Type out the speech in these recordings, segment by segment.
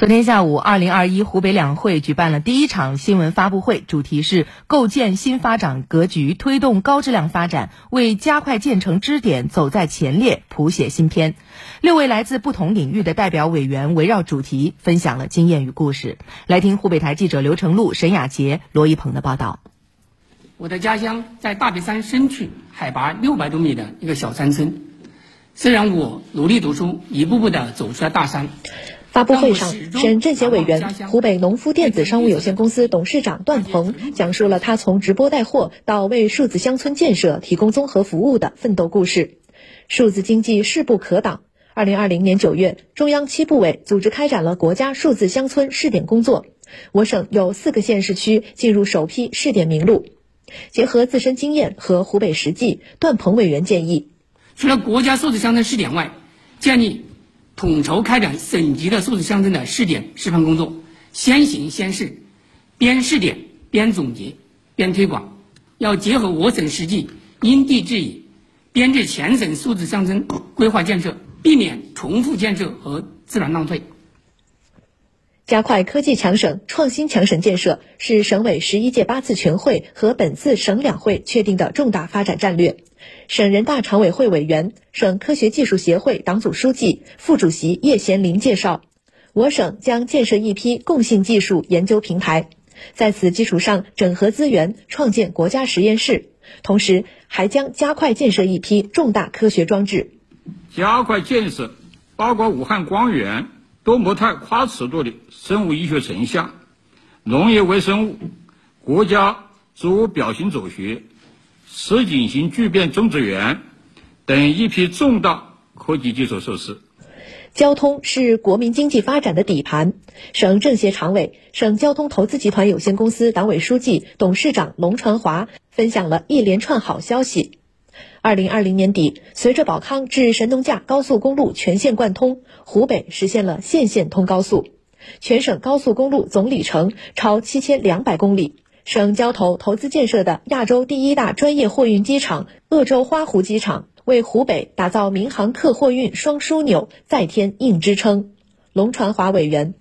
昨天下午，二零二一湖北两会举办了第一场新闻发布会，主题是构建新发展格局，推动高质量发展，为加快建成支点走在前列谱写新篇。六位来自不同领域的代表委员围绕主题分享了经验与故事。来听湖北台记者刘成禄、沈雅杰、罗一鹏的报道。我的家乡在大别山深处，海拔六百多米的一个小山村。虽然我努力读书，一步步的走出了大山。发布会上，省政协委员、湖北农夫电子商务有限公司董事长段鹏讲述了他从直播带货到为数字乡村建设提供综合服务的奋斗故事。数字经济势不可挡。二零二零年九月，中央七部委组织开展了国家数字乡村试点工作，我省有四个县市区进入首批试点名录。结合自身经验和湖北实际，段鹏委员建议，除了国家数字乡村试点外，建立。统筹开展省级的数字乡村的试点示范工作，先行先试，边试点边总结边推广，要结合我省实际，因地制宜，编制全省数字乡村规划建设，避免重复建设和资源浪费。加快科技强省、创新强省建设是省委十一届八次全会和本次省两会确定的重大发展战略。省人大常委会委员、省科学技术协会党组书记、副主席叶贤林介绍，我省将建设一批共性技术研究平台，在此基础上整合资源，创建国家实验室，同时还将加快建设一批重大科学装置，加快建设包括武汉光源多模态跨尺度的生物医学成像、农业微生物、国家植物表型组学。实景型聚变种植园等一批重大科技基础设施。交通是国民经济发展的底盘。省政协常委、省交通投资集团有限公司党委书记、董事长龙传华分享了一连串好消息。二零二零年底，随着宝康至神农架高速公路全线贯通，湖北实现了县县通高速，全省高速公路总里程超七千两百公里。省交投投资建设的亚洲第一大专业货运机场鄂州花湖机场，为湖北打造民航客货运双枢纽再添硬支撑。龙传华委员，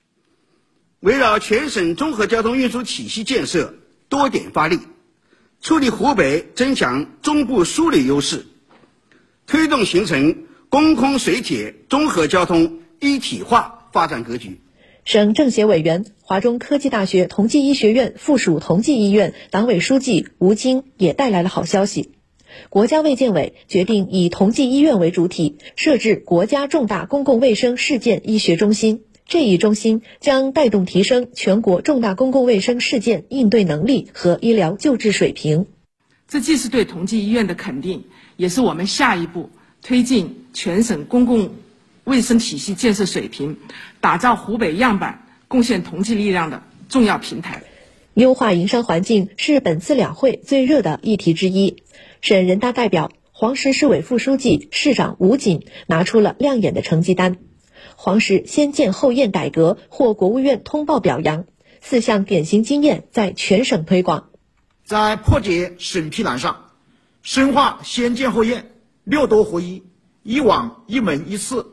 围绕全省综合交通运输体系建设多点发力，促力湖北增强中部枢纽优势，推动形成公空水铁综合交通一体化发展格局。省政协委员、华中科技大学同济医学院附属同济医院党委书记吴京也带来了好消息。国家卫健委决定以同济医院为主体，设置国家重大公共卫生事件医学中心。这一中心将带动提升全国重大公共卫生事件应对能力和医疗救治水平。这既是对同济医院的肯定，也是我们下一步推进全省公共。卫生体系建设水平，打造湖北样板，贡献同济力量的重要平台。优化营商环境是本次两会最热的议题之一。省人大代表、黄石市委副书记、市长吴锦拿出了亮眼的成绩单。黄石先建后验改革获国务院通报表扬，四项典型经验在全省推广。在破解审批难上，深化先建后验、六多合一、一网一门一次。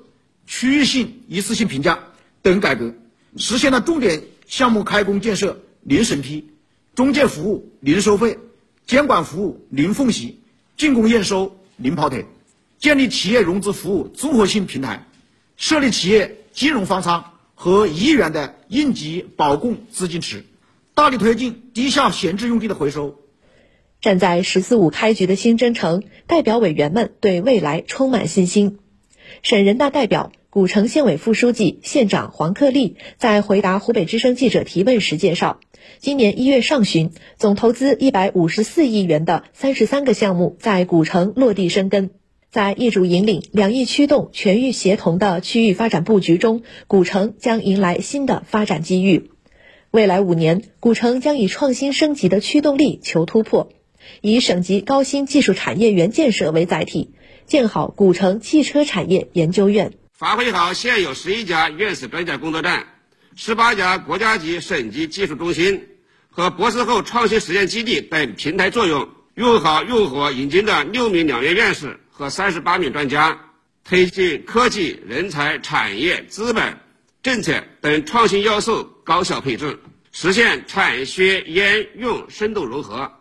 区域性、一次性评价等改革，实现了重点项目开工建设零审批、中介服务零收费、监管服务零缝隙、竣工验收零跑腿，建立企业融资服务综合性平台，设立企业金融方舱和一亿元的应急保供资金池，大力推进地下闲置用地的回收。站在“十四五”开局的新征程，代表委员们对未来充满信心。省人大代表、古城县委副书记、县长黄克立在回答湖北之声记者提问时介绍，今年一月上旬，总投资一百五十四亿元的三十三个项目在古城落地生根。在业主引领、两翼驱动、全域协同的区域发展布局中，古城将迎来新的发展机遇。未来五年，古城将以创新升级的驱动力求突破，以省级高新技术产业园建设为载体。建好古城汽车产业研究院，发挥好现有十一家院士专家工作站、十八家国家级、省级技术中心和博士后创新实验基地等平台作用，用好用火引进的六名两院院士和三十八名专家，推进科技、人才、产业、资本、政策等创新要素高效配置，实现产学研用深度融合。